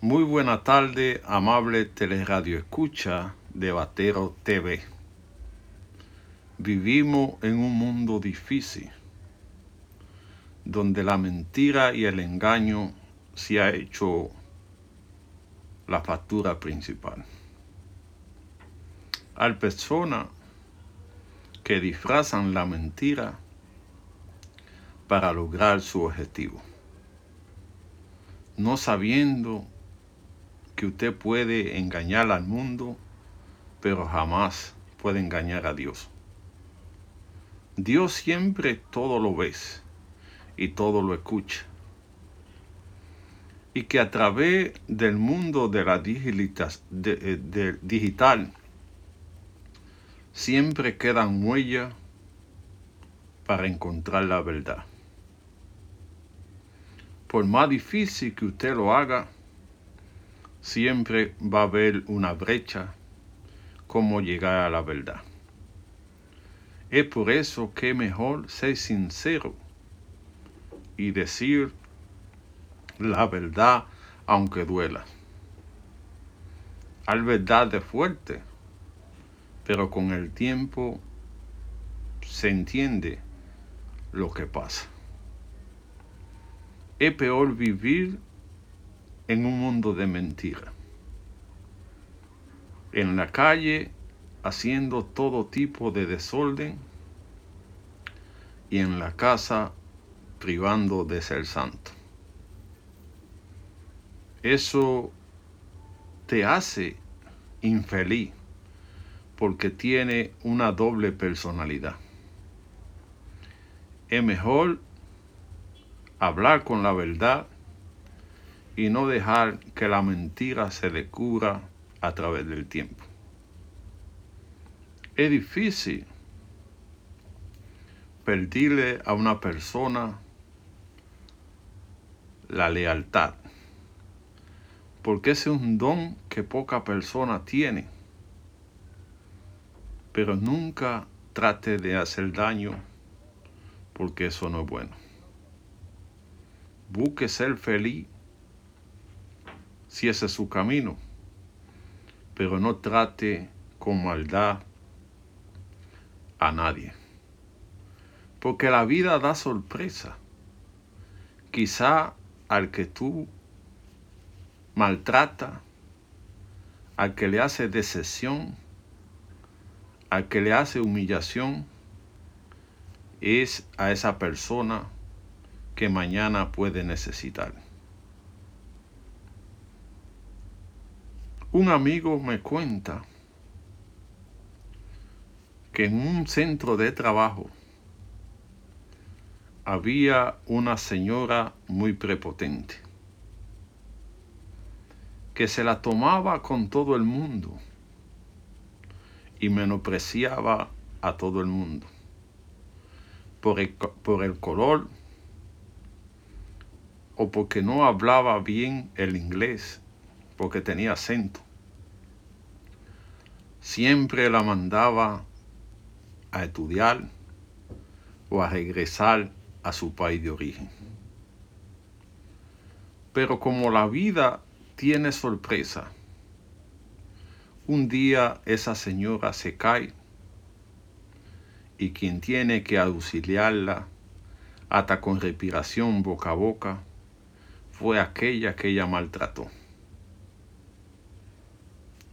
Muy buena tarde, amable teleradio escucha de Batero TV. Vivimos en un mundo difícil, donde la mentira y el engaño se ha hecho la factura principal. Hay personas que disfrazan la mentira para lograr su objetivo, no sabiendo que usted puede engañar al mundo, pero jamás puede engañar a Dios. Dios siempre todo lo ve y todo lo escucha. Y que a través del mundo de la eh, digital siempre quedan huellas para encontrar la verdad. Por más difícil que usted lo haga, siempre va a haber una brecha como llegar a la verdad. Es por eso que mejor ser sincero y decir la verdad aunque duela. Hay verdad de fuerte, pero con el tiempo se entiende lo que pasa. Es peor vivir en un mundo de mentira. En la calle haciendo todo tipo de desorden y en la casa privando de ser santo. Eso te hace infeliz porque tiene una doble personalidad. Es mejor hablar con la verdad y no dejar que la mentira se descubra a través del tiempo. Es difícil pedirle a una persona la lealtad, porque ese es un don que poca persona tiene, pero nunca trate de hacer daño, porque eso no es bueno. Busque ser feliz si ese es su camino, pero no trate con maldad a nadie. Porque la vida da sorpresa. Quizá al que tú maltrata, al que le hace decepción, al que le hace humillación, es a esa persona que mañana puede necesitar. Un amigo me cuenta que en un centro de trabajo había una señora muy prepotente que se la tomaba con todo el mundo y menospreciaba a todo el mundo por el, por el color o porque no hablaba bien el inglés porque tenía acento. Siempre la mandaba a estudiar o a regresar a su país de origen. Pero como la vida tiene sorpresa, un día esa señora se cae y quien tiene que auxiliarla hasta con respiración boca a boca fue aquella que ella maltrató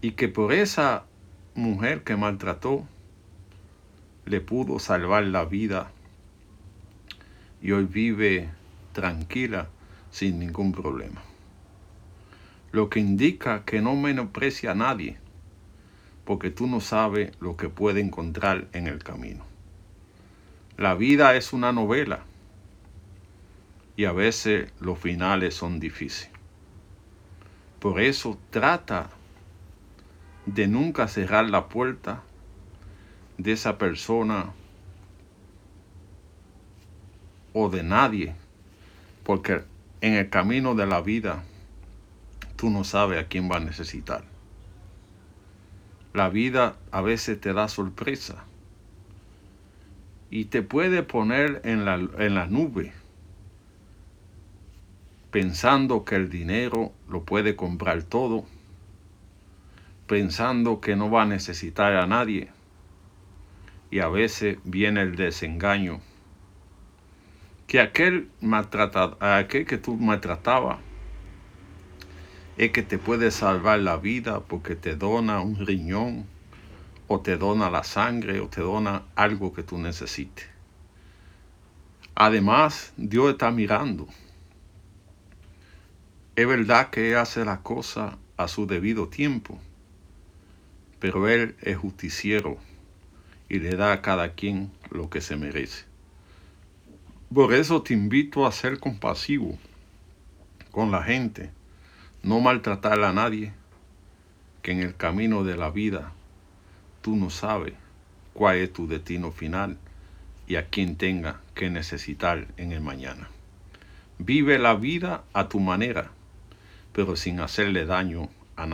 y que por esa mujer que maltrató le pudo salvar la vida y hoy vive tranquila sin ningún problema. Lo que indica que no menosprecia a nadie, porque tú no sabes lo que puede encontrar en el camino. La vida es una novela y a veces los finales son difíciles. Por eso trata de nunca cerrar la puerta de esa persona o de nadie, porque en el camino de la vida tú no sabes a quién va a necesitar. La vida a veces te da sorpresa y te puede poner en la, en la nube, pensando que el dinero lo puede comprar todo, pensando que no va a necesitar a nadie. Y a veces viene el desengaño. Que aquel, maltratado, aquel que tú maltratabas es que te puede salvar la vida porque te dona un riñón o te dona la sangre o te dona algo que tú necesites. Además, Dios está mirando. Es verdad que hace la cosa a su debido tiempo, pero Él es justiciero y le da a cada quien lo que se merece. Por eso te invito a ser compasivo con la gente, no maltratar a nadie, que en el camino de la vida tú no sabes cuál es tu destino final y a quien tenga que necesitar en el mañana. Vive la vida a tu manera, pero sin hacerle daño a nadie.